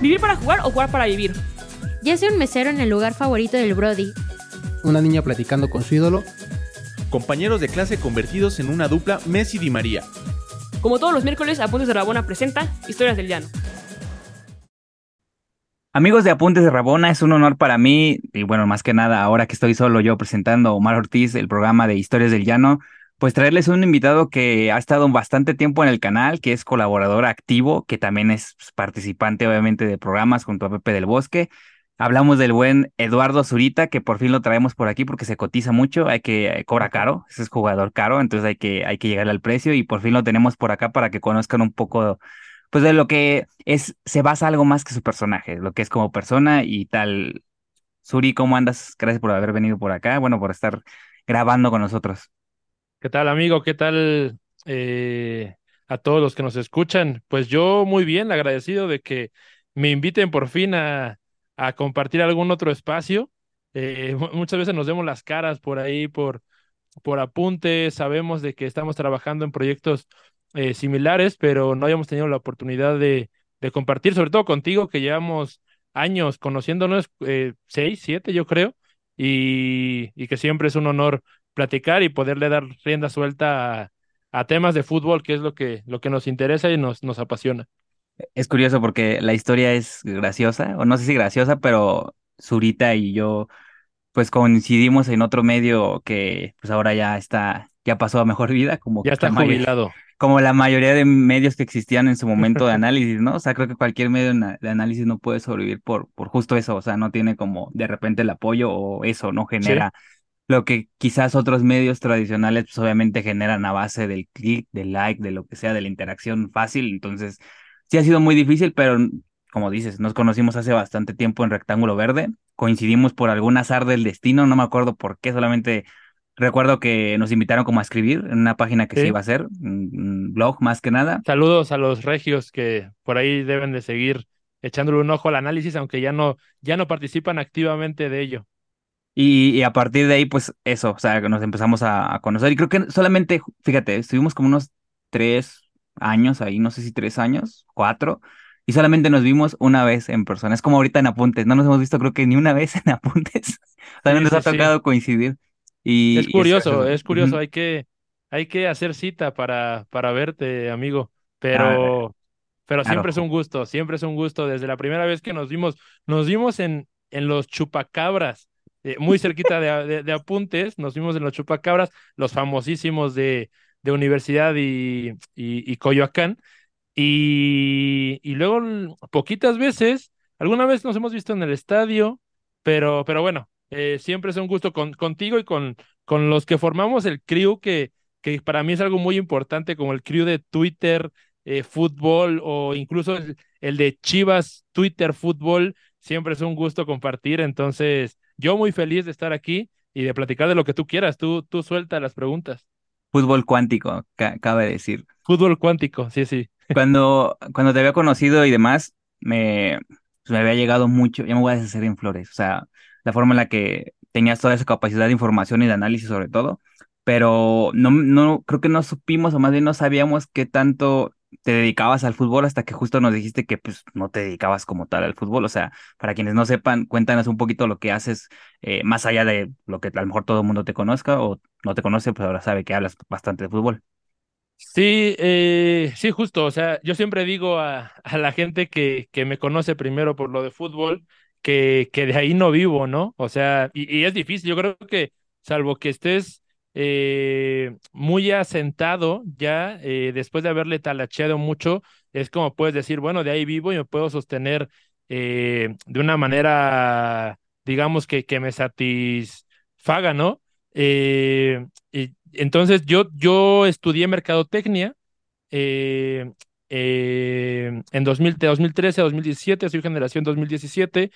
¿Vivir para jugar o jugar para vivir? Ya sea un mesero en el lugar favorito del Brody. Una niña platicando con su ídolo. Compañeros de clase convertidos en una dupla Messi Di María. Como todos los miércoles, Apuntes de Rabona presenta Historias del Llano. Amigos de Apuntes de Rabona, es un honor para mí, y bueno, más que nada, ahora que estoy solo yo presentando Omar Ortiz, el programa de Historias del Llano, pues traerles un invitado que ha estado bastante tiempo en el canal, que es colaborador activo, que también es pues, participante obviamente de programas junto a Pepe del Bosque. Hablamos del buen Eduardo Zurita, que por fin lo traemos por aquí porque se cotiza mucho, hay que eh, cobra caro, ese es jugador caro, entonces hay que, hay que llegarle al precio y por fin lo tenemos por acá para que conozcan un poco pues de lo que es, se basa algo más que su personaje, lo que es como persona y tal. Suri, ¿cómo andas? Gracias por haber venido por acá, bueno, por estar grabando con nosotros. ¿Qué tal, amigo? ¿Qué tal eh, a todos los que nos escuchan? Pues yo muy bien, agradecido de que me inviten por fin a, a compartir algún otro espacio. Eh, muchas veces nos vemos las caras por ahí, por, por apuntes, sabemos de que estamos trabajando en proyectos eh, similares, pero no habíamos tenido la oportunidad de, de, compartir, sobre todo contigo, que llevamos años conociéndonos, seis, siete, yo creo, y, y que siempre es un honor platicar y poderle dar rienda suelta a, temas de fútbol, que es lo que, lo que nos interesa y nos, nos apasiona. Es curioso porque la historia es graciosa, o no sé si graciosa, pero Zurita y yo pues coincidimos en otro medio que pues ahora ya está, ya pasó a mejor vida, como ya está jubilado. como la mayoría de medios que existían en su momento de análisis, ¿no? O sea, creo que cualquier medio de análisis no puede sobrevivir por, por justo eso, o sea, no tiene como de repente el apoyo o eso no genera lo que quizás otros medios tradicionales pues obviamente generan a base del clic, del like, de lo que sea, de la interacción fácil. Entonces, sí ha sido muy difícil, pero como dices, nos conocimos hace bastante tiempo en Rectángulo Verde, coincidimos por algún azar del destino, no me acuerdo por qué, solamente recuerdo que nos invitaron como a escribir en una página que se iba a hacer, un blog más que nada. Saludos a los regios que por ahí deben de seguir echándole un ojo al análisis, aunque ya no, ya no participan activamente de ello. Y, a partir de ahí, pues eso, o sea, nos empezamos a, conocer. Y creo que solamente, fíjate, estuvimos como unos tres años ahí, no sé si tres años, cuatro, y solamente nos vimos una vez en persona. Es como ahorita en Apuntes, no nos hemos visto creo que ni una vez en Apuntes. o sea, no nos ha tocado coincidir. Y, es curioso, es, curioso, hay que, hay que hacer cita para, para verte, amigo. Pero, pero siempre es un gusto, siempre es un gusto. Desde la primera vez que nos vimos, nos vimos en, en los chupacabras. Eh, muy cerquita de, apuntes, nos vimos en los chupacabras, los famosísimos de, de Universidad y, y, Coyoacán. Y, y, luego, poquitas veces, alguna vez nos hemos visto en el estadio, pero, pero bueno, eh, siempre es un gusto con, contigo y con, con los que formamos el crew, que, que para mí es algo muy importante, como el crew de Twitter, eh, fútbol o incluso el, el de Chivas, Twitter, fútbol. Siempre es un gusto compartir, entonces yo muy feliz de estar aquí y de platicar de lo que tú quieras. Tú, tú suelta las preguntas. Fútbol cuántico, cabe decir. Fútbol cuántico, sí, sí. Cuando, cuando te había conocido y demás, me, pues, me había llegado mucho, ya me voy a deshacer en flores, o sea, la forma en la que tenías toda esa capacidad de información y de análisis sobre todo, pero no, no, creo que no supimos o más bien no sabíamos qué tanto te dedicabas al fútbol hasta que justo nos dijiste que pues no te dedicabas como tal al fútbol. O sea, para quienes no sepan, cuéntanos un poquito lo que haces, eh, más allá de lo que a lo mejor todo el mundo te conozca o no te conoce, pues ahora sabe que hablas bastante de fútbol. Sí, eh, sí, justo. O sea, yo siempre digo a, a la gente que, que me conoce primero por lo de fútbol, que, que de ahí no vivo, ¿no? O sea, y, y es difícil. Yo creo que salvo que estés eh, muy asentado ya, eh, después de haberle talacheado mucho, es como puedes decir, bueno, de ahí vivo y me puedo sostener eh, de una manera, digamos, que, que me satisfaga, ¿no? entonces yo, yo estudié mercadotecnia en 2000, 2013 2017, soy generación 2017,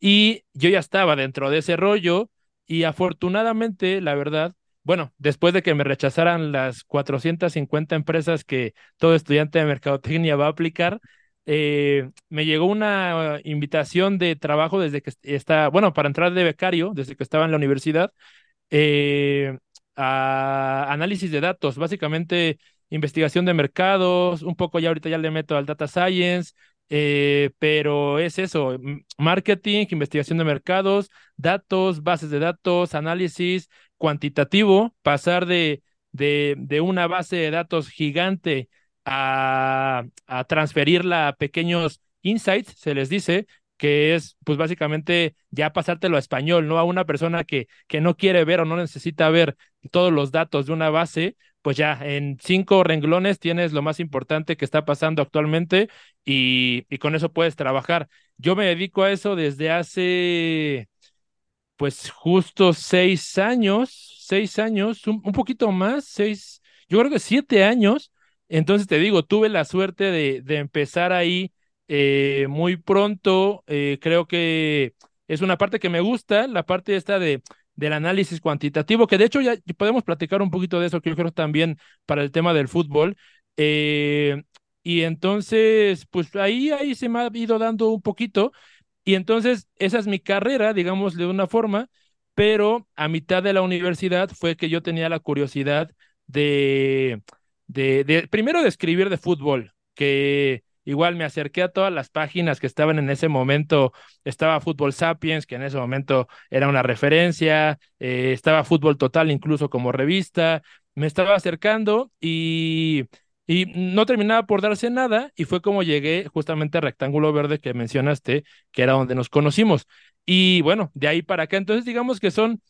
y yo ya estaba dentro de ese rollo y afortunadamente, la verdad, bueno, después de que me rechazaran las 450 empresas que todo estudiante de mercadotecnia va a aplicar, eh, me llegó una invitación de trabajo desde que está, bueno, para entrar de becario, desde que estaba en la universidad, eh, a análisis de datos, básicamente investigación de mercados, un poco ya ahorita ya le meto al data science, eh, pero es eso, marketing, investigación de mercados, datos, bases de datos, análisis cuantitativo, pasar de, de, de una base de datos gigante a, a transferirla a pequeños insights, se les dice, que es pues básicamente ya pasártelo a español, ¿no? A una persona que, que no quiere ver o no necesita ver todos los datos de una base, pues ya en cinco renglones tienes lo más importante que está pasando actualmente y, y con eso puedes trabajar. Yo me dedico a eso desde hace, pues justo seis años, seis años, un, poquito más, seis, yo creo que siete años. Entonces te digo, tuve la suerte de, de empezar ahí eh, muy pronto. eh, creo que es una parte que me gusta, la parte esta de, del análisis cuantitativo, que de hecho ya podemos platicar un poquito de eso, que yo creo también para el tema del fútbol. Eh, y entonces, pues ahí, ahí se me ha ido dando un poquito. Y entonces, esa es mi carrera, digamos, de una forma, pero a mitad de la universidad fue que yo tenía la curiosidad de, de, primero de escribir de fútbol, que igual me acerqué a todas las páginas que estaban en ese momento, estaba Fútbol Sapiens, que en ese momento era una referencia, eh, estaba Fútbol Total incluso como revista, me estaba acercando y... Y no terminaba por darse nada y fue como llegué justamente a Rectángulo Verde que mencionaste, que era donde nos conocimos. Y bueno, de ahí para acá, entonces digamos que son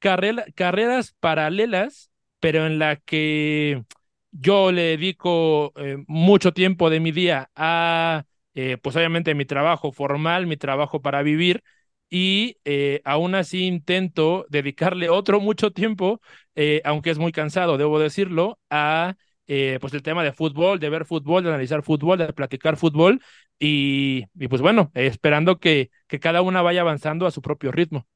carrera- carreras paralelas, pero en la que yo le dedico eh, mucho tiempo de mi día a, eh, pues obviamente mi trabajo formal, mi trabajo para vivir, y eh, aún así intento dedicarle otro mucho tiempo, eh, aunque es muy cansado, debo decirlo, a eh, pues el tema de fútbol, de ver fútbol, de analizar fútbol, de platicar fútbol, y, y pues bueno, eh, esperando que, que cada una vaya avanzando a su propio ritmo.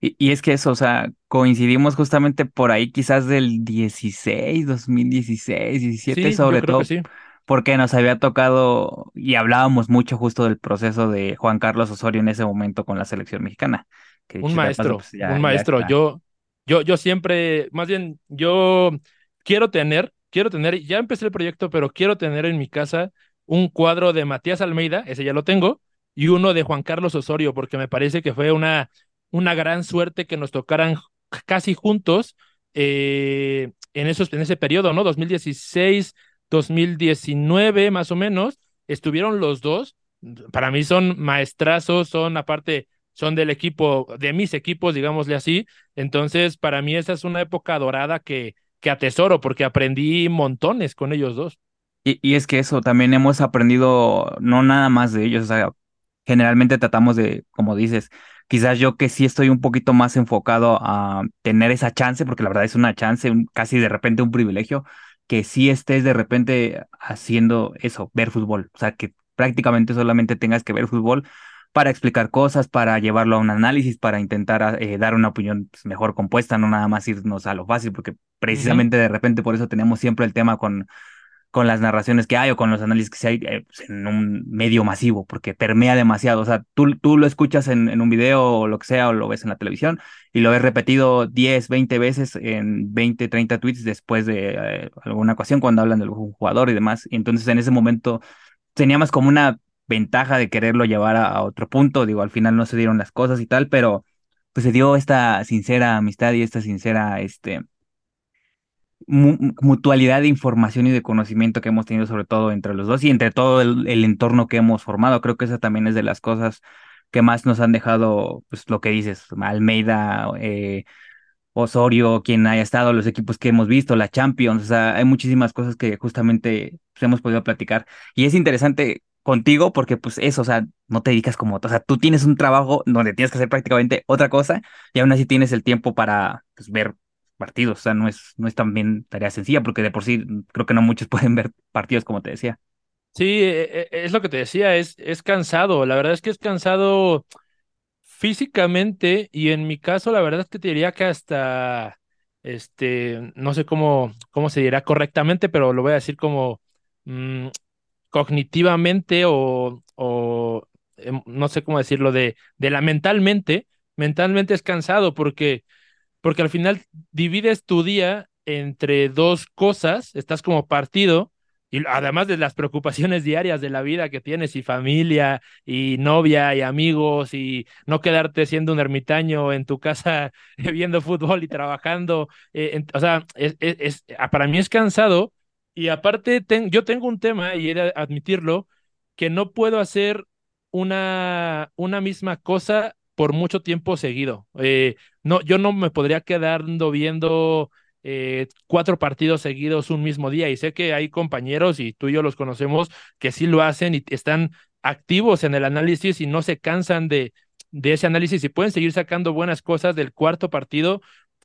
Y, y es que eso, o sea, coincidimos justamente por ahí quizás del 16, 2016, 17 Sí, sobre todo, sí. porque nos había tocado y hablábamos mucho justo del proceso de Juan Carlos Osorio en ese momento con la selección mexicana. Que Un paso, maestro, pues, ya, un maestro. está. Yo, yo, yo siempre, más bien, yo quiero tener, quiero tener, ya empecé el proyecto, pero quiero tener en mi casa un cuadro de Matías Almeida, ese ya lo tengo, y uno de Juan Carlos Osorio, porque me parece que fue una, una gran suerte que nos tocaran casi juntos eh, en esos, en ese periodo, ¿no? 2016, 2019, más o menos, estuvieron los dos. Para mí son maestrazos, son aparte, son del equipo, de mis equipos, digámosle así. Entonces, para mí esa es una época dorada que, que atesoro, porque aprendí montones con ellos dos. Y, y es que eso, también hemos aprendido no nada más de ellos, o sea, generalmente tratamos de, como dices, quizás yo que sí estoy un poquito más enfocado a tener esa chance, porque la verdad es una chance, casi de repente un privilegio, que sí estés de repente haciendo eso, ver fútbol, o sea, que prácticamente solamente tengas que ver fútbol para explicar cosas, para llevarlo a un análisis, para intentar eh, dar una opinión pues, mejor compuesta, no nada más irnos a lo fácil, porque precisamente de repente por eso tenemos siempre el tema con con las narraciones que hay o con los análisis que hay eh, pues, en un medio masivo, porque permea demasiado. O sea, tú, tú lo escuchas en, en un video o lo que sea, o lo ves en la televisión, y lo ves repetido 10, 20 veces en 20, 30 tweets después de eh, alguna ocasión cuando hablan de algún jugador y demás. Y entonces en ese momento teníamos como una ventaja de quererlo llevar a, otro punto. Digo, al final no se dieron las cosas y tal, pero pues se dio esta sincera amistad y esta sincera, este mu- mutualidad de información y de conocimiento que hemos tenido sobre todo entre los dos y entre todo el, el entorno que hemos formado. Creo que esa también es de las cosas que más nos han dejado, pues lo que dices, Almeida, eh, Osorio, quien haya estado, los equipos que hemos visto, la Champions, o sea, hay muchísimas cosas que justamente pues, hemos podido platicar. Y es interesante contigo porque pues eso, o sea, no te dedicas como, o sea, tú tienes un trabajo donde tienes que hacer prácticamente otra cosa y aún así tienes el tiempo para pues, ver partidos, o sea, no es, no es también tarea sencilla porque de por sí creo que no muchos pueden ver partidos como te decía. Sí, e- e- es lo que te decía, es, es cansado. La verdad es que es cansado físicamente y en mi caso la verdad es que te diría que hasta, este, no sé cómo, cómo se dirá correctamente, pero lo voy a decir como mm, cognitivamente o, o em, no sé cómo decirlo, de, de la mentalmente, mentalmente es cansado porque, porque al final divides tu día entre dos cosas, estás como partido y además de las preocupaciones diarias de la vida que tienes y familia y novia y amigos y no quedarte siendo un ermitaño en tu casa viendo fútbol y trabajando, eh, o sea, es, es, ah, para mí es cansado y aparte yo tengo un tema y de admitirlo, que no puedo hacer una, una misma cosa por mucho tiempo seguido. Eh, no, yo no me podría quedar viendo eh, cuatro partidos seguidos un mismo día. Y sé que hay compañeros, y tú y yo los conocemos, que sí lo hacen y están activos en el análisis y no se cansan de, de ese análisis y pueden seguir sacando buenas cosas del cuarto partido.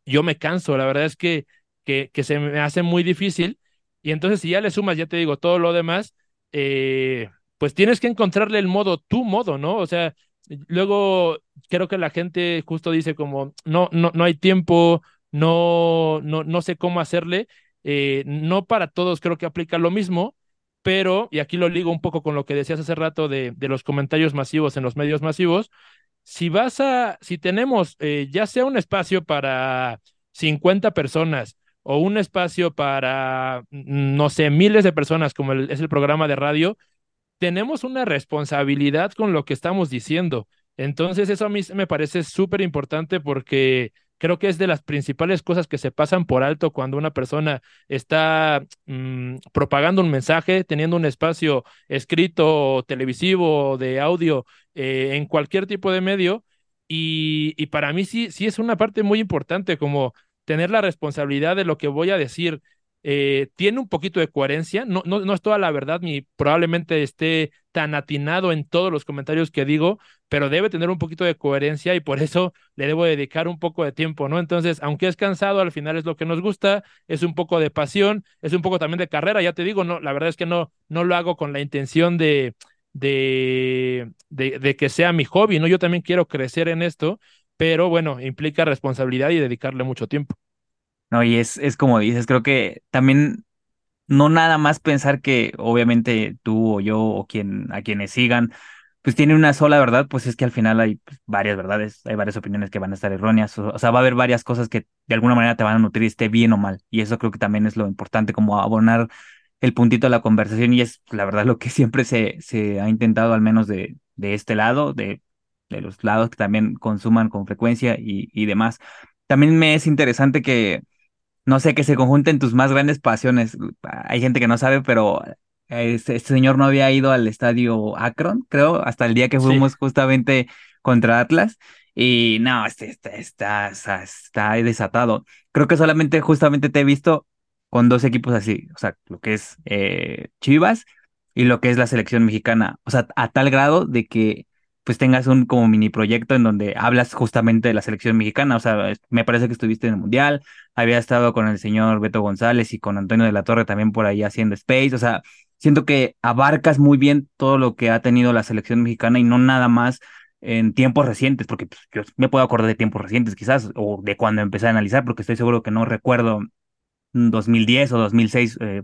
Yo me canso, la verdad es que, que se me hace muy difícil. Y entonces si ya le sumas, ya te digo, todo lo demás, eh, pues tienes que encontrarle el modo, tu modo, ¿no? O sea, luego creo que la gente justo dice como, no, no, no hay tiempo, no, no, no sé cómo hacerle. Eh, no para todos creo que aplica lo mismo, pero, y aquí lo ligo un poco con lo que decías hace rato de, de los comentarios masivos en los medios masivos, si vas a, si tenemos eh, ya sea un espacio para 50 personas o un espacio para, mm, no sé, miles de personas como es el programa de radio, tenemos una responsabilidad con lo que estamos diciendo. Entonces, eso a mí me parece súper importante porque creo que es de las principales cosas que se pasan por alto cuando una persona está mm, propagando un mensaje, teniendo un espacio escrito, televisivo, de audio, eh, en cualquier tipo de medio. Y, y, para mí sí, sí es una parte muy importante como tener la responsabilidad de lo que voy a decir eh, tiene un poquito de coherencia, no, no, no es toda la verdad ni probablemente esté tan atinado en todos los comentarios que digo, pero debe tener un poquito de coherencia y por eso le debo dedicar un poco de tiempo, ¿no? Entonces, aunque es cansado, al final es lo que nos gusta, es un poco de pasión, es un poco también de carrera, ya te digo, no, la verdad es que no, no lo hago con la intención de, de, de, de que sea mi hobby, ¿no? Yo también quiero crecer en esto, pero bueno, implica responsabilidad y dedicarle mucho tiempo. No, y es, es como dices, creo que también no nada más pensar que obviamente tú o yo o quien, a quienes sigan, pues tiene una sola verdad, pues es que al final hay pues, varias verdades, hay varias opiniones que van a estar erróneas, o, sea, va a haber varias cosas que de alguna manera te van a nutrir, esté bien o mal, y eso creo que también es lo importante, como abonar el puntito a la conversación, y es la verdad lo que siempre se, se ha intentado, al menos de, de este lado, de, de los lados que también consuman con frecuencia y, y demás. También me es interesante que no sé, que se conjunten tus más grandes pasiones. Hay gente que no sabe, pero este, este, señor no había ido al estadio Akron, creo, hasta el día que fuimos justamente contra Atlas. Y no, este, este está, está, está, desatado. Creo que solamente justamente te he visto con dos equipos así, o sea, lo que es eh, Chivas y lo que es la selección mexicana. O sea, a tal grado de que pues tengas un como mini proyecto en donde hablas justamente de la selección mexicana. O sea, me parece que estuviste en el Mundial, había estado con el señor Beto González y con Antonio de la Torre también por ahí haciendo Space. O sea, siento que abarcas muy bien todo lo que ha tenido la selección mexicana y no nada más en tiempos recientes, porque pues, yo me puedo acordar de tiempos recientes quizás, o de cuando empecé a analizar, porque estoy seguro que no recuerdo 2010 o 2006, eh,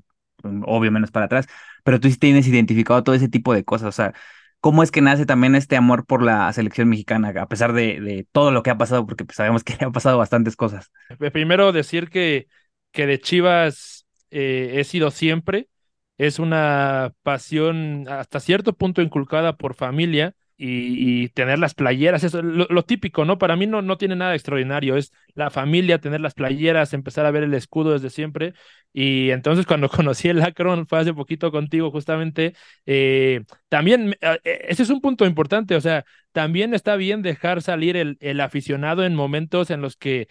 obvio menos para atrás, pero tú sí tienes identificado todo ese tipo de cosas, o sea, cómo es que nace también este amor por la selección mexicana, a pesar de, todo lo que ha pasado, porque pues, sabemos que han pasado bastantes cosas. Primero decir que, que de Chivas eh, he sido siempre, es una pasión hasta cierto punto inculcada por familia y, tener las playeras, eso lo, lo, típico, ¿no? Para mí no, no tiene nada extraordinario, es la familia, tener las playeras, empezar a ver el escudo desde siempre. Y entonces cuando conocí el Akron, fue hace poquito contigo justamente, eh, también, eh, eh, ese es un punto importante, o sea, también está bien dejar salir el, el aficionado en momentos en los que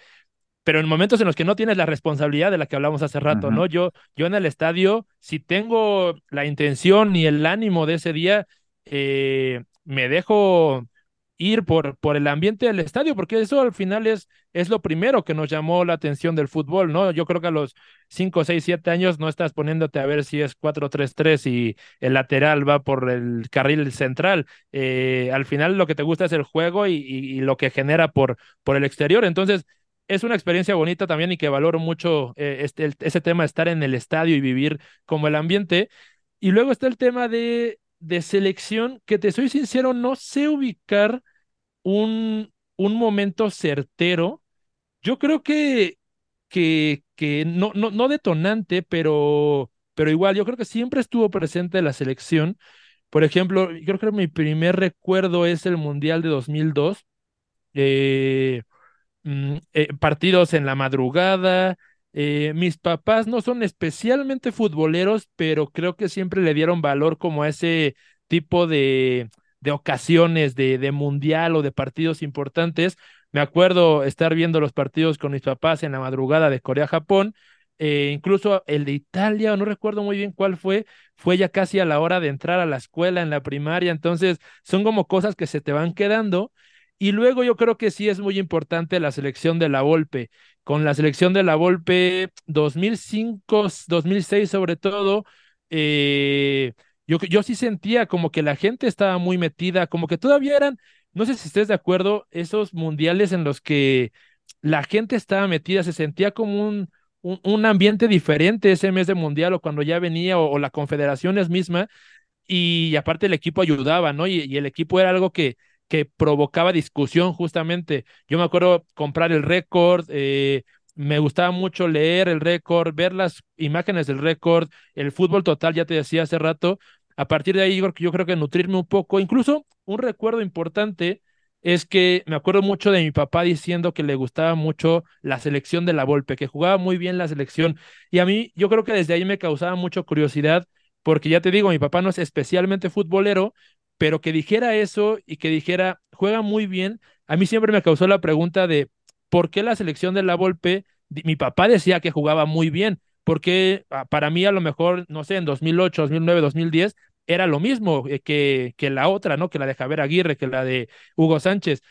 pero en momentos en los que no tienes la responsabilidad de la que hablamos hace rato, ¿no? Yo, yo en el estadio, si tengo la intención y el ánimo de ese día, eh, me dejo ir por, por el ambiente del estadio, porque eso al final es, es lo primero que nos llamó la atención del fútbol, ¿no? Yo creo que a los 5, 6, 7 años no estás poniéndote a ver si es 4-3-3 y el lateral va por el carril central. Eh, al final lo que te gusta es el juego y, y, lo que genera por, por el exterior. Entonces, es una experiencia bonita también y que valoro mucho eh, este, ese tema de estar en el estadio y vivir como el ambiente. Y luego está el tema de de selección que te soy sincero, no sé ubicar un, un momento certero. Yo creo que, que, que no, no, no detonante, pero pero igual yo creo que siempre estuvo presente la selección. Por ejemplo, yo creo que mi primer recuerdo es el Mundial de 2002. Eh, mm, eh, partidos en la madrugada. Eh, mis papás no son especialmente futboleros, pero creo que siempre le dieron valor como a ese tipo de, de ocasiones de, de mundial o de partidos importantes. Me acuerdo estar viendo los partidos con mis papás en la madrugada de Corea-Japón, eh, incluso el de Italia, no recuerdo muy bien cuál fue, fue ya casi a la hora de entrar a la escuela en la primaria, entonces son como cosas que se te van quedando. Y luego yo creo que sí es muy importante la selección de la Volpe. Con la selección de la Volpe 2005, 2006 sobre todo, eh, yo, yo sí sentía como que la gente estaba muy metida, como que todavía eran, no sé si estés de acuerdo, esos mundiales en los que la gente estaba metida, se sentía como un, un, ambiente diferente ese mes de mundial o cuando ya venía o, la confederación es misma y, aparte el equipo ayudaba, ¿no? Y, el equipo era algo que, que provocaba discusión justamente. Yo me acuerdo comprar el récord, eh, me gustaba mucho leer el récord, ver las imágenes del récord, el fútbol total, ya te decía hace rato. A partir de ahí, yo creo que nutrirme un poco, incluso un recuerdo importante es que me acuerdo mucho de mi papá diciendo que le gustaba mucho la selección de la Volpe, que jugaba muy bien la selección. Y a mí, yo creo que desde ahí me causaba mucha curiosidad, porque ya te digo, mi papá no es especialmente futbolero, pero que dijera eso y que dijera, juega muy bien, a mí siempre me causó la pregunta de ¿por qué la selección de la Volpe? Mi papá decía que jugaba muy bien, porque ah, para mí a lo mejor, no sé, en 2008, 2009, 2010, era lo mismo eh, que, que la otra, ¿no? Que la de Javier Aguirre, que la de Hugo Sánchez.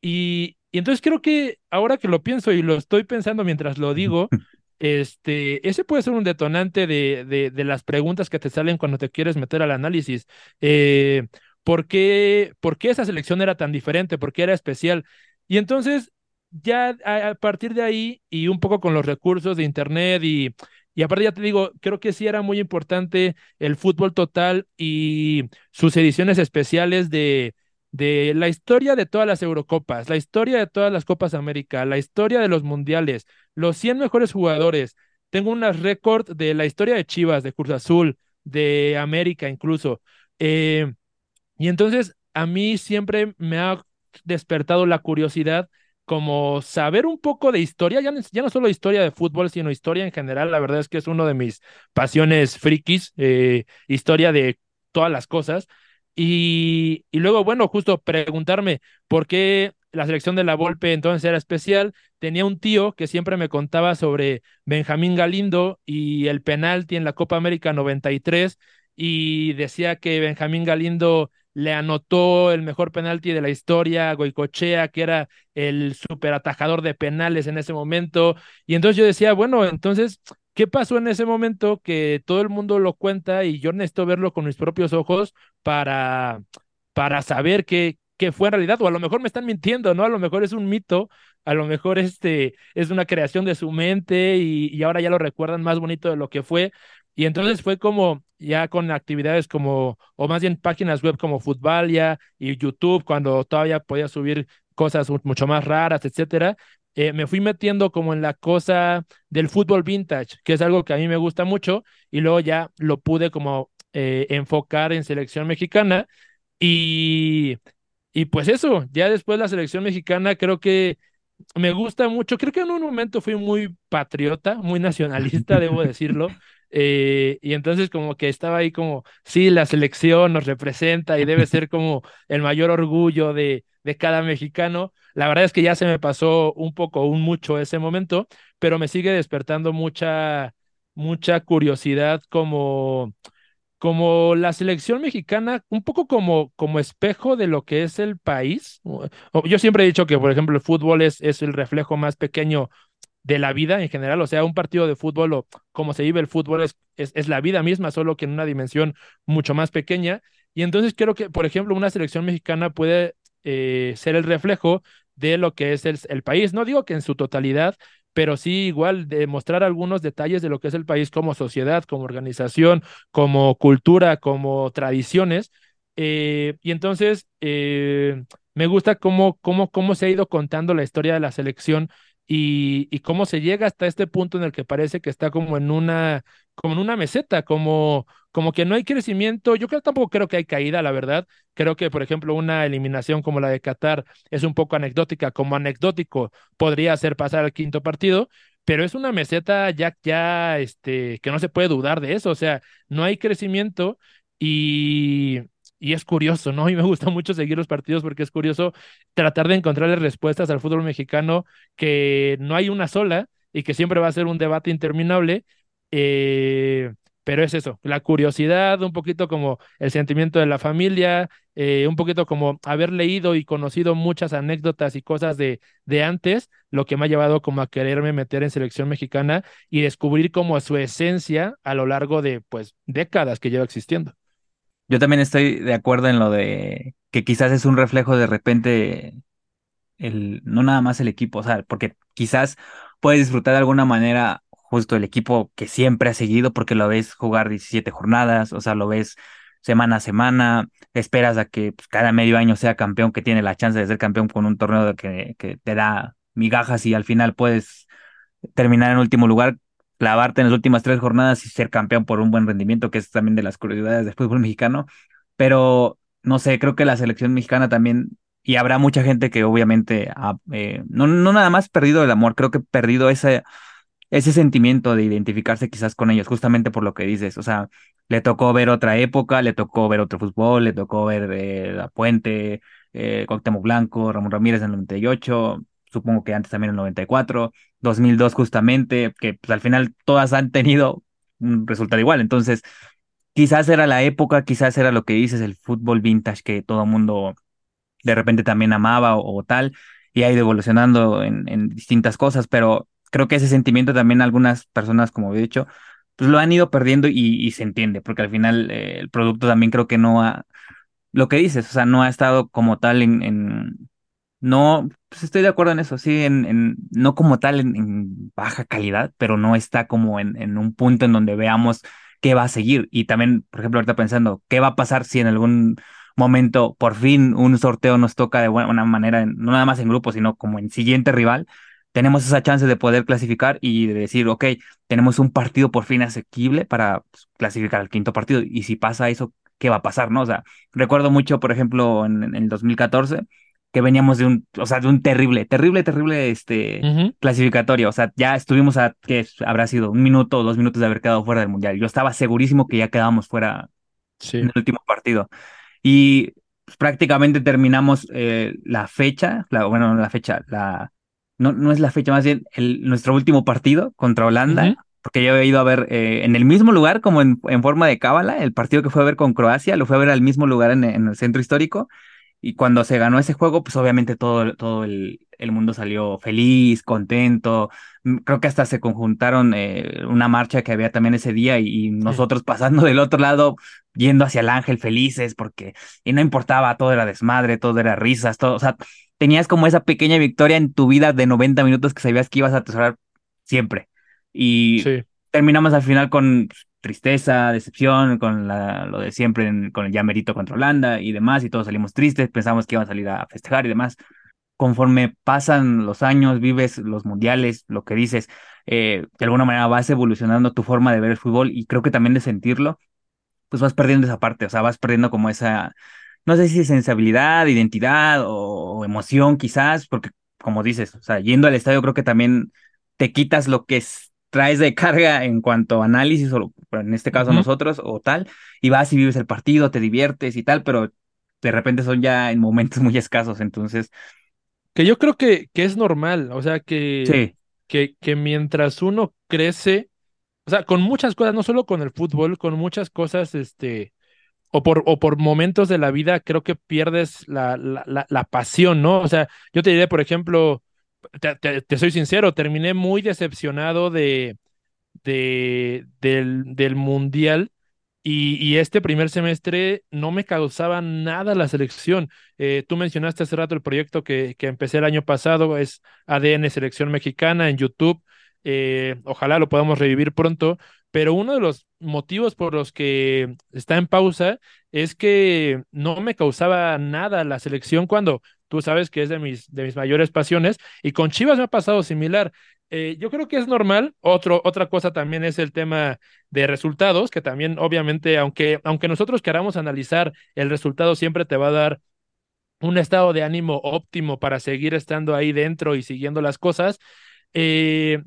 Y, y entonces creo que ahora que lo pienso y lo estoy pensando mientras lo digo, este, ese puede ser un detonante de, de, de, las preguntas que te salen cuando te quieres meter al análisis. Eh, ¿por, qué, ¿Por qué esa selección era tan diferente? ¿Por qué era especial? Y entonces ya a, partir de ahí y un poco con los recursos de Internet y, y aparte ya te digo, creo que sí era muy importante el fútbol total y sus ediciones especiales de, de la historia de todas las Eurocopas, la historia de todas las Copas América, la historia de los mundiales, los 100 mejores jugadores. Tengo unas récord de la historia de Chivas, de Cruz Azul, de América incluso. Eh, y entonces a mí siempre me ha despertado la curiosidad como saber un poco de historia, ya, ya no solo historia de fútbol, sino historia en general. La verdad es que es uno de mis pasiones frikis, eh, historia de todas las cosas. Y, y luego, bueno, justo preguntarme por qué la selección de la Volpe entonces era especial. Tenía un tío que siempre me contaba sobre Benjamín Galindo y el penalti en la Copa América 93 y decía que Benjamín Galindo le anotó el mejor penalti de la historia Goicochea, que era el super atajador de penales en ese momento. Y entonces yo decía, bueno, entonces, ¿qué pasó en ese momento que todo el mundo lo cuenta y yo necesito verlo con mis propios ojos para, para saber qué, qué fue en realidad? O a lo mejor me están mintiendo, ¿no? A lo mejor es un mito, a lo mejor este es una creación de su mente y, y ahora ya lo recuerdan más bonito de lo que fue. Y entonces fue como ya con actividades como, o más bien páginas web como Futbalia y YouTube, cuando todavía podía subir cosas mucho más raras, etcétera, eh, me fui metiendo como en la cosa del fútbol vintage, que es algo que a mí me gusta mucho, y luego ya lo pude como eh, enfocar en selección mexicana. Y, y pues eso, ya después la selección mexicana creo que me gusta mucho, creo que en un momento fui muy patriota, muy nacionalista, debo decirlo. Eh, y entonces como que estaba ahí como, sí, la selección nos representa y debe ser como el mayor orgullo de, de cada mexicano. La verdad es que ya se me pasó un poco, un mucho ese momento, pero me sigue despertando mucha, mucha curiosidad como, como la selección mexicana, un poco como, como espejo de lo que es el país. Yo siempre he dicho que, por ejemplo, el fútbol es, es el reflejo más pequeño de la vida en general, o sea, un partido de fútbol o como se vive el fútbol es, es, la vida misma, solo que en una dimensión mucho más pequeña. Y entonces creo que, por ejemplo, una selección mexicana puede eh, ser el reflejo de lo que es el, país. No digo que en su totalidad, pero sí igual demostrar algunos detalles de lo que es el país como sociedad, como organización, como cultura, como tradiciones. Eh, y entonces eh, me gusta cómo, cómo, cómo se ha ido contando la historia de la selección y, cómo se llega hasta este punto en el que parece que está como en una como en una meseta, como, como que no hay crecimiento. Yo creo, tampoco creo que hay caída, la verdad. Creo que, por ejemplo, una eliminación como la de Qatar es un poco anecdótica, como anecdótico podría ser pasar al quinto partido, pero es una meseta ya, ya, este, que no se puede dudar de eso, o sea, no hay crecimiento y, y es curioso, ¿no? Y me gusta mucho seguir los partidos porque es curioso tratar de encontrarle respuestas al fútbol mexicano que no hay una sola y que siempre va a ser un debate interminable. Eh, pero es eso, la curiosidad, un poquito como el sentimiento de la familia, eh, un poquito como haber leído y conocido muchas anécdotas y cosas de, de antes, lo que me ha llevado como a quererme meter en selección mexicana y descubrir como su esencia a lo largo de pues décadas que lleva existiendo. Yo también estoy de acuerdo en lo de que quizás es un reflejo de repente el, no nada más el equipo, o sea, porque quizás puedes disfrutar de alguna manera justo el equipo que siempre ha seguido porque lo ves jugar 17 jornadas, o sea, lo ves semana a semana, esperas a que pues, cada medio año sea campeón, que tiene la chance de ser campeón con un torneo que, que te da migajas y al final puedes terminar en último lugar, clavarte en las últimas tres jornadas y ser campeón por un buen rendimiento, que es también de las curiosidades del fútbol mexicano. Pero no sé, creo que la selección mexicana también, y habrá mucha gente que obviamente ha, eh, no, no nada más perdido el amor, creo que perdido ese ese sentimiento de identificarse quizás con ellos, justamente por lo que dices, o sea, le tocó ver otra época, le tocó ver otro fútbol, le tocó ver eh, La Puente, eh, Blanco, Ramón Ramírez en el 98, supongo que antes también el 94, 2002 justamente, que pues, al final todas han tenido un resultado igual, entonces quizás era la época, quizás era lo que dices, el fútbol vintage que todo mundo de repente también amaba o, tal, y ha ido evolucionando en, en distintas cosas, pero creo que ese sentimiento también algunas personas, como he dicho, pues lo han ido perdiendo y, se entiende, porque al final eh, el producto también creo que no ha, lo que dices, o sea, no ha estado como tal en no, pues estoy de acuerdo en eso, sí, en, en no como tal en, baja calidad, pero no está como en, en un punto en donde veamos qué va a seguir. Y también, por ejemplo, ahorita pensando, ¿qué va a pasar si en algún momento por fin un sorteo nos toca de buena manera, no nada más en grupo, sino como en siguiente rival? tenemos esa chance de poder clasificar y de decir, ok, tenemos un partido por fin asequible para pues, clasificar al quinto partido. Y si pasa eso, ¿qué va a pasar? ¿No? O sea, recuerdo mucho, por ejemplo, en, el 2014, que veníamos de un, o sea, de un terrible, terrible, terrible este clasificatorio. O sea, ya estuvimos a que habrá sido un minuto o dos minutos de haber quedado fuera del mundial. Yo estaba segurísimo que ya quedábamos fuera en el último partido. Y pues, prácticamente terminamos eh, la fecha, la, bueno, la fecha, la, no, no es la fecha, más bien el, nuestro último partido contra Holanda, porque yo he ido a ver eh, en el mismo lugar, como en, en forma de cábala, el partido que fue a ver con Croacia, lo fue a ver al mismo lugar en, en el centro histórico. Y cuando se ganó ese juego, pues obviamente todo, todo el, el mundo salió feliz, contento. Mm, creo que hasta se conjuntaron eh, una marcha que había también ese día y, nosotros pasando del otro lado, yendo hacia el ángel felices, porque y no importaba, todo era desmadre, todo era risas, todo, o sea, tenías como esa pequeña victoria en tu vida de 90 minutos que sabías que ibas a atesorar siempre. Y terminamos al final con tristeza, decepción, con lo de siempre, con el llamerito contra Holanda y demás, y todos salimos tristes, pensamos que iban a salir a festejar y demás. Conforme pasan los años, vives los mundiales, lo que dices, eh, de alguna manera vas evolucionando tu forma de ver el fútbol y creo que también de sentirlo, pues vas perdiendo esa parte, o sea, vas perdiendo como esa, no sé si sensibilidad, identidad o, emoción quizás, porque como dices, o sea, yendo al estadio creo que también te quitas lo que traes de carga en cuanto a análisis, o en este caso nosotros, o tal, y vas y vives el partido, te diviertes y tal, pero de repente son ya en momentos muy escasos, entonces... Que yo creo que, que es normal, o sea, que, que, que mientras uno crece, o sea, con muchas cosas, no solo con el fútbol, con muchas cosas, este, o por, o por momentos de la vida creo que pierdes la, la, la, pasión, ¿no? O sea, yo te diré, por ejemplo, te, soy sincero, terminé muy decepcionado de, de, del, del Mundial y, y, este primer semestre no me causaba nada la selección. Eh, tú mencionaste hace rato el proyecto que, que empecé el año pasado, es ADN Selección Mexicana en YouTube. Eh, ojalá lo podamos revivir pronto, pero uno de los motivos por los que está en pausa es que no me causaba nada la selección cuando tú sabes que es de mis, de mis mayores pasiones y con Chivas me ha pasado similar. eh, yo creo que es normal. Otra cosa también es el tema de resultados, que también obviamente, aunque, aunque nosotros queramos analizar, el resultado siempre te va a dar un estado de ánimo óptimo para seguir estando ahí dentro y siguiendo las cosas. Eh,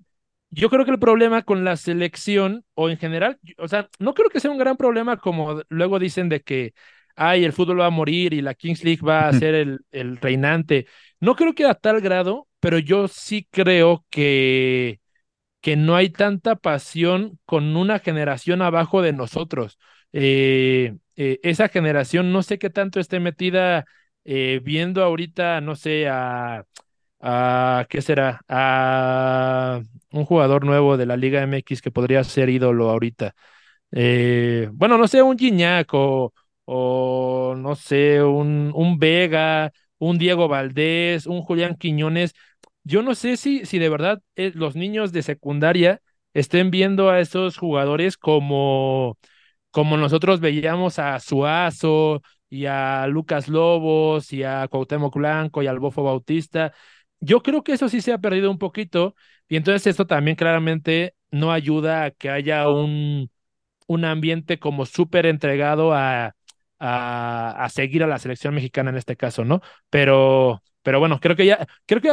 yo creo que el problema con la selección, o en general, o sea, no creo que sea un gran problema como luego dicen de que, ay, el fútbol va a morir y la Kings League va a ser el, el reinante. No creo que a tal grado, pero yo sí creo que, que no hay tanta pasión con una generación abajo de nosotros. Eh, eh, esa generación no sé qué tanto esté metida eh, viendo ahorita, no sé, a, a, ¿qué será? A un jugador nuevo de la Liga MX que podría ser ídolo ahorita. bueno, no sé, un Gignac o, o no sé, un, un Vega, un Diego Valdés, un Julián Quiñones. Yo no sé si, si de verdad eh, los niños de secundaria estén viendo a esos jugadores como, como nosotros veíamos a Suazo y a Lucas Lobos y a Cuauhtémoc Blanco y al Bofo Bautista. Yo creo que eso sí se ha perdido un poquito y entonces esto también claramente no ayuda a que haya un, un ambiente como súper entregado a, a, seguir a la selección mexicana en este caso, ¿no? Pero, pero bueno, creo que ya, creo que,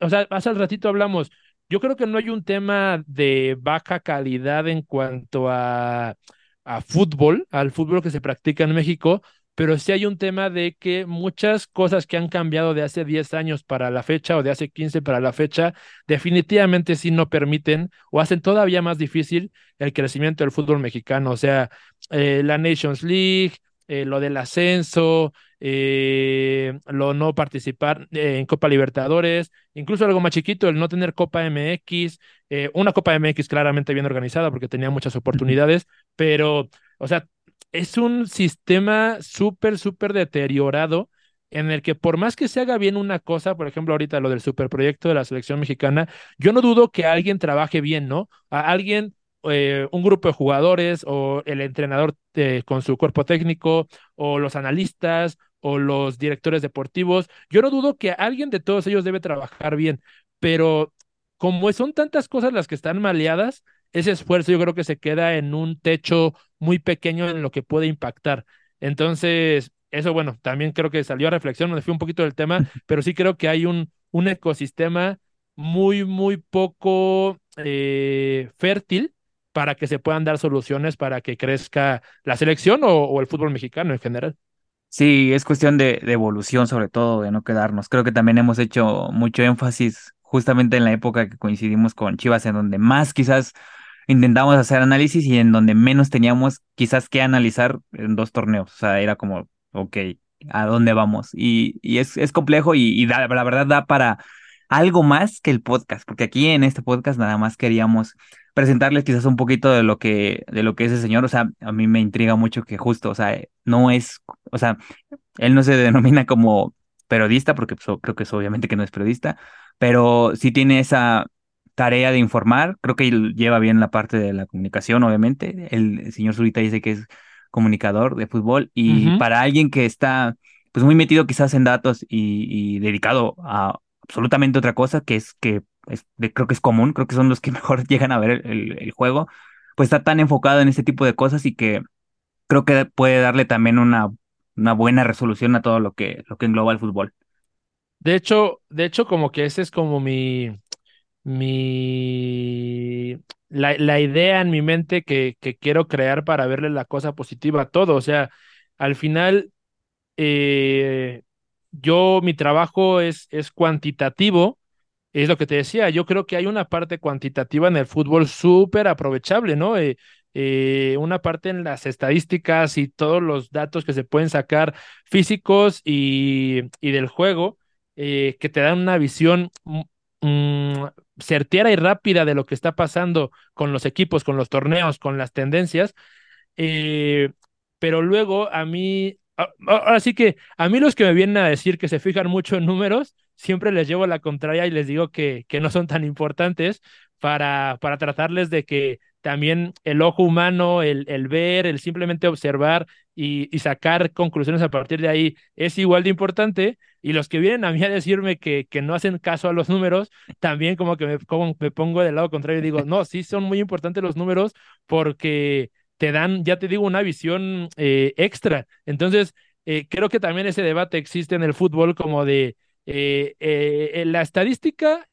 o sea, hace al ratito hablamos, yo creo que no hay un tema de baja calidad en cuanto a, a fútbol, al fútbol que se practica en México, pero sí hay un tema de que muchas cosas que han cambiado de hace 10 años para la fecha o de hace 15 para la fecha, definitivamente sí no permiten o hacen todavía más difícil el crecimiento del fútbol mexicano. O sea, eh, la Nations League, eh, lo del ascenso, eh, lo no participar eh, en Copa Libertadores, incluso algo más chiquito, el no tener Copa MX, una Copa MX claramente bien organizada porque tenía muchas oportunidades, pero, o sea, es un sistema súper, súper deteriorado en el que por más que se haga bien una cosa, por ejemplo, ahorita lo del superproyecto de la selección mexicana, yo no dudo que alguien trabaje bien, ¿no? A alguien eh, un grupo de jugadores o el entrenador eh, con su cuerpo técnico o los analistas o los directores deportivos. Yo no dudo que alguien de todos ellos debe trabajar bien, pero como son tantas cosas las que están maleadas, ese esfuerzo yo creo que se queda en un techo muy pequeño en lo que puede impactar. Entonces, eso bueno, también creo que salió a reflexión, me fui un poquito del tema, pero sí creo que hay un, un ecosistema muy, muy poco eh, fértil para que se puedan dar soluciones para que crezca la selección o, el fútbol mexicano en general. Sí, es cuestión de, evolución sobre todo, de no quedarnos. Creo que también hemos hecho mucho énfasis justamente en la época que coincidimos con Chivas, en donde más quizás intentamos hacer análisis y en donde menos teníamos quizás que analizar en dos torneos. O sea, era como, ok, ¿a dónde vamos? Y, y es, es complejo y, la verdad da para algo más que el podcast, porque aquí en este podcast nada más queríamos presentarles quizás un poquito de lo que, de lo que es el señor. O sea, a mí me intriga mucho que justo, o sea, no es, o sea, él no se denomina como periodista, porque pues, creo que es obviamente que no es periodista, pero sí tiene esa tarea de informar. Creo que lleva bien la parte de la comunicación, obviamente. El, señor Zurita dice que es comunicador de fútbol y para alguien que está pues muy metido quizás en datos y, y dedicado a absolutamente otra cosa, que es que creo que es común, creo que son los que mejor llegan a ver el, juego, pues está tan enfocado en este tipo de cosas y que creo que puede darle también una, una buena resolución a todo lo que, lo que engloba el fútbol. De hecho, de hecho, como que ese es como mi, mi, la, la idea en mi mente que, que, quiero crear para verle la cosa positiva a todo. O sea, al final, eh, yo, mi trabajo es, es cuantitativo, es lo que te decía, yo creo que hay una parte cuantitativa en el fútbol súper aprovechable, ¿no? Eh, eh, una parte en las estadísticas y todos los datos que se pueden sacar físicos y, y del juego, eh, que te dan una visión mm, certera y rápida de lo que está pasando con los equipos, con los torneos, con las tendencias. pero luego a mí, ahora sí que a mí los que me vienen a decir que se fijan mucho en números, siempre les llevo la contraria y les digo que, que no son tan importantes para, para tratarles de que también el ojo humano, el, el ver, el simplemente observar y, y, sacar conclusiones a partir de ahí es igual de importante, y los que vienen a mí a decirme que, que no hacen caso a los números, también como que me, como me pongo del lado contrario y digo, no, sí son muy importantes los números porque te dan, ya te digo, una visión eh, extra. Entonces, eh, creo que también ese debate existe en el fútbol como de eh, la estadística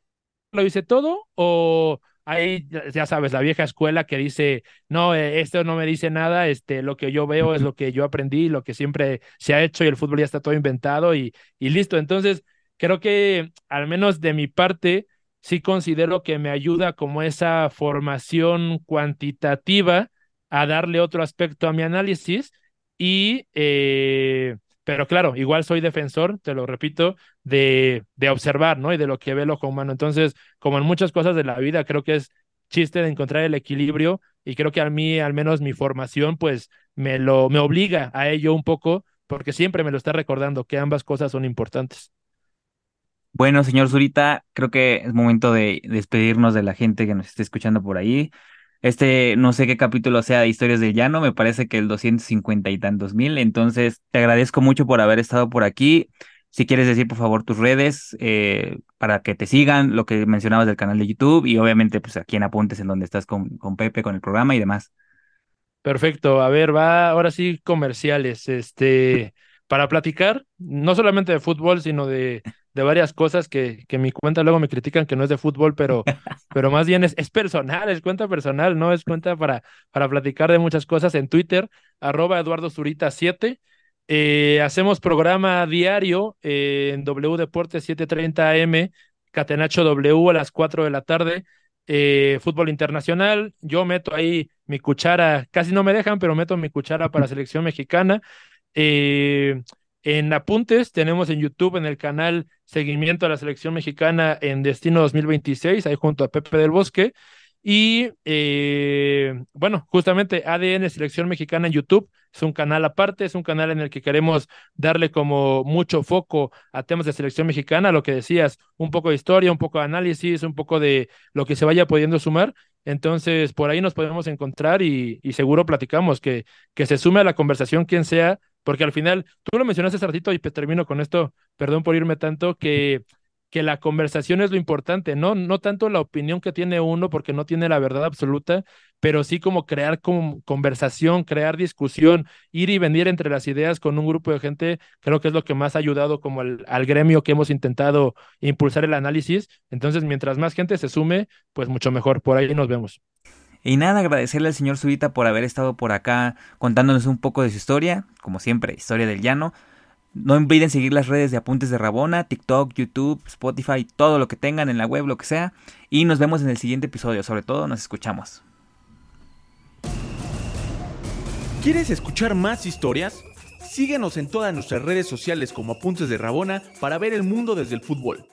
lo dice todo o hay, ya sabes, la vieja escuela que dice, no, esto no me dice nada, este, lo que yo veo es lo que yo aprendí, lo que siempre se ha hecho y el fútbol ya está todo inventado y, y listo. Entonces, creo que al menos de mi parte, sí considero que me ayuda como esa formación cuantitativa a darle otro aspecto a mi análisis y, eh, pero claro, igual soy defensor, te lo repito, de, de observar, ¿no? Y de lo que ve el ojo humano. Entonces, como en muchas cosas de la vida, creo que es chiste de encontrar el equilibrio y creo que a mí, al menos mi formación, pues me lo, me obliga a ello un poco porque siempre me lo está recordando que ambas cosas son importantes. Bueno, señor Zurita, creo que es momento de despedirnos de la gente que nos esté escuchando por ahí. Este, no sé qué capítulo sea de Historias del Llano, me parece que el 250 y tantos mil. Entonces, te agradezco mucho por haber estado por aquí. Si quieres decir, por favor, tus redes eh, para que te sigan, lo que mencionabas del canal de YouTube y obviamente, pues aquí en Apuntes, en donde estás con, con Pepe, con el programa y demás. Perfecto. A ver, va ahora sí comerciales. Este, para platicar, no solamente de fútbol, sino de de varias cosas que, que mi cuenta luego me critican que no es de fútbol, pero, pero más bien es, es personal, es cuenta personal, no es cuenta para, para platicar de muchas cosas en Twitter, arroba Eduardo Zurita 7. Eh, hacemos programa diario eh, en W Deportes 7:30 AM, Catenacho W a las 4 de la tarde. Eh, fútbol internacional, yo meto ahí mi cuchara, casi no me dejan, pero meto mi cuchara para selección mexicana. Eh, en apuntes tenemos en YouTube, en el canal Seguimiento a la Selección Mexicana en Destino 2026, ahí junto a Pepe del Bosque. Y eh, bueno, justamente ADN Selección Mexicana en YouTube es un canal aparte, es un canal en el que queremos darle como mucho foco a temas de selección mexicana, lo que decías, un poco de historia, un poco de análisis, un poco de lo que se vaya pudiendo sumar. Entonces, por ahí nos podemos encontrar y, y seguro platicamos que, que se sume a la conversación quien sea porque al final, tú lo mencionaste hace ratito y termino con esto, perdón por irme tanto, que, que la conversación es lo importante, ¿no? No tanto la opinión que tiene uno, porque no tiene la verdad absoluta, pero sí como crear conversación, crear discusión, ir y venir entre las ideas con un grupo de gente, creo que es lo que más ha ayudado como al gremio que hemos intentado impulsar el análisis. Entonces, mientras más gente se sume, pues mucho mejor. Por ahí nos vemos. Y nada, agradecerle al señor Zurita por haber estado por acá contándonos un poco de su historia, como siempre, historia del llano. No olviden seguir las redes de Apuntes de Rabona, TikTok, YouTube, Spotify, todo lo que tengan en la web, lo que sea. Y nos vemos en el siguiente episodio, sobre todo nos escuchamos. ¿Quieres escuchar más historias? Síguenos en todas nuestras redes sociales como Apuntes de Rabona para ver el mundo desde el fútbol.